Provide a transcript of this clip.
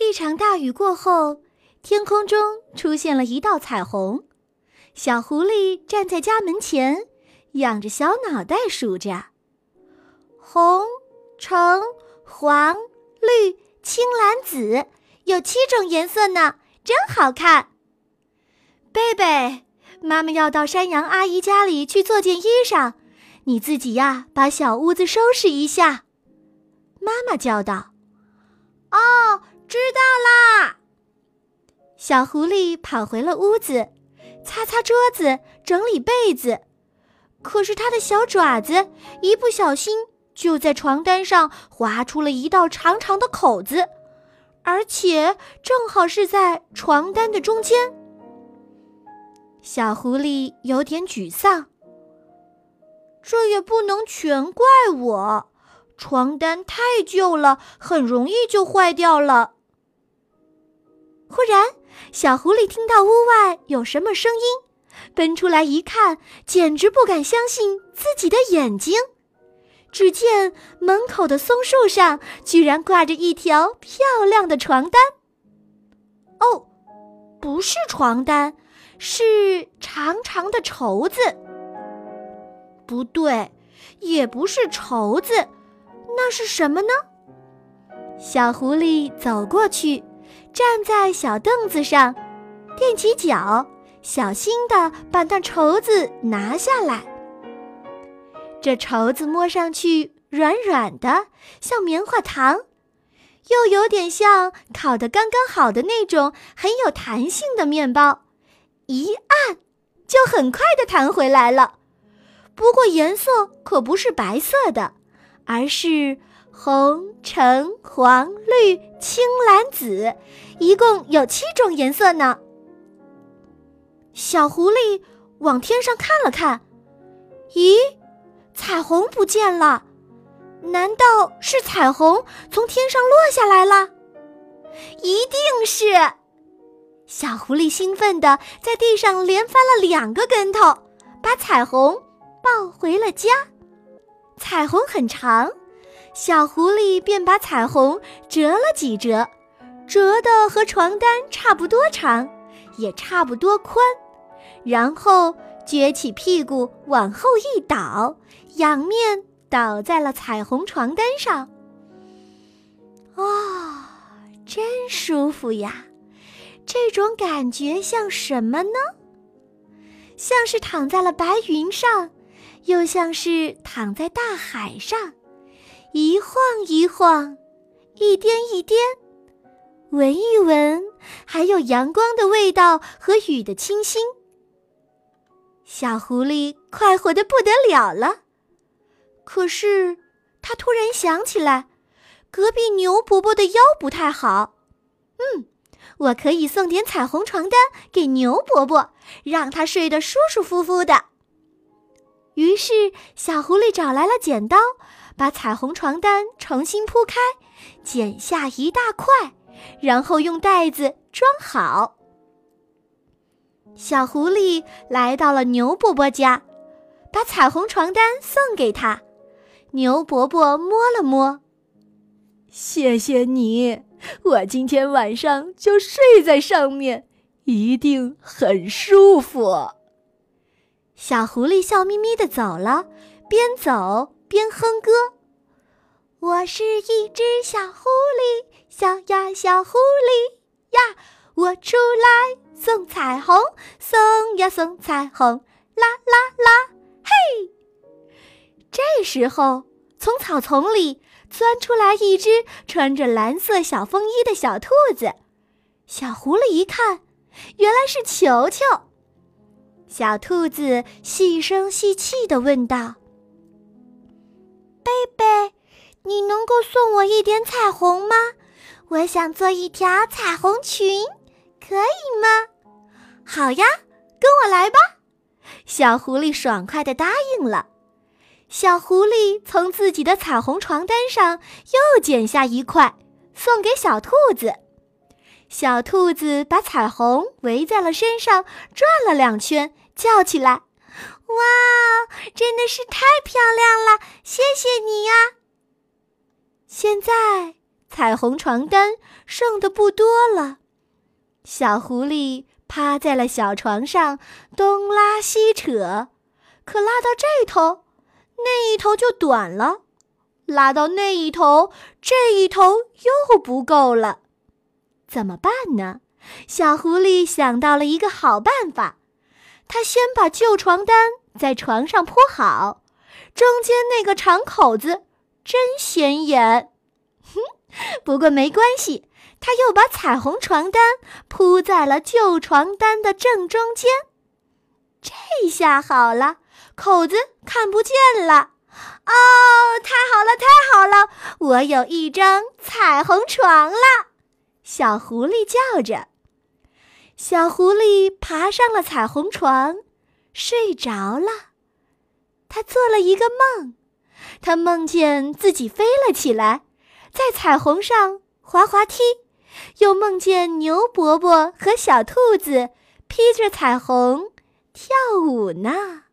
一场大雨过后，天空中出现了一道彩虹。小狐狸站在家门前，仰着小脑袋数着：红、橙、黄、绿、青、蓝、紫，有七种颜色呢，真好看。贝贝，妈妈要到山羊阿姨家里去做件衣裳，你自己呀，把小屋子收拾一下。妈妈叫道：“哦，知道啦。”小狐狸跑回了屋子，擦擦桌子，整理被子。可是它的小爪子一不小心就在床单上划出了一道长长的口子，而且正好是在床单的中间。小狐狸有点沮丧。这也不能全怪我，床单太旧了，很容易就坏掉了。忽然，小狐狸听到屋外有什么声音，奔出来一看，简直不敢相信自己的眼睛。只见门口的松树上居然挂着一条漂亮的床单。哦，不是床单。是长长的绸子，不对，也不是绸子，那是什么呢？小狐狸走过去，站在小凳子上，垫起脚，小心的把那绸子拿下来。这绸子摸上去软软的，像棉花糖，又有点像烤的刚刚好的那种很有弹性的面包。一按，就很快的弹回来了。不过颜色可不是白色的，而是红、橙、黄、绿、青、蓝、紫，一共有七种颜色呢。小狐狸往天上看了看，咦，彩虹不见了？难道是彩虹从天上落下来了？一定是。小狐狸兴奋地在地上连翻了两个跟头，把彩虹抱回了家。彩虹很长，小狐狸便把彩虹折了几折，折的和床单差不多长，也差不多宽，然后撅起屁股往后一倒，仰面倒在了彩虹床单上。啊，真舒服呀！这种感觉像什么呢？像是躺在了白云上，又像是躺在大海上，一晃一晃，一颠一颠，闻一闻，还有阳光的味道和雨的清新。小狐狸快活的不得了了。可是，他突然想起来，隔壁牛伯伯的腰不太好。嗯。我可以送点彩虹床单给牛伯伯，让他睡得舒舒服服的。于是，小狐狸找来了剪刀，把彩虹床单重新铺开，剪下一大块，然后用袋子装好。小狐狸来到了牛伯伯家，把彩虹床单送给他。牛伯伯摸了摸，谢谢你。我今天晚上就睡在上面，一定很舒服。小狐狸笑眯眯的走了，边走边哼歌：“我是一只小狐狸，小呀小狐狸呀，我出来送彩虹，送呀送彩虹，啦啦啦，嘿！”这时候，从草丛里。钻出来一只穿着蓝色小风衣的小兔子，小狐狸一看，原来是球球。小兔子细声细气的问道：“你能够送我一点彩虹吗？我想做一条彩虹裙，可以吗？”“好呀，跟我来吧。”小狐狸爽快的答应了。小狐狸从自己的彩虹床单上又剪下一块，送给小兔子。小兔子把彩虹围在了身上，转了两圈，叫起来：“哇，真的是太漂亮了！谢谢你呀！”现在彩虹床单剩的不多了。小狐狸趴在了小床上，东拉西扯，可拉到这头，那一头就短了；拉到那一头，这一头又不够了。怎么办呢？小狐狸想到了一个好办法，他先把旧床单在床上铺好，中间那个长口子真显眼。哼，不过没关系。他又把彩虹床单铺在了旧床单的正中间，这下好了，口子看不见了。哦，太好了，太好了，我有一张彩虹床了！小狐狸叫着。小狐狸爬上了彩虹床，睡着了。他做了一个梦，他梦见自己飞了起来，在彩虹上滑滑梯。又梦见牛伯伯和小兔子披着彩虹跳舞呢。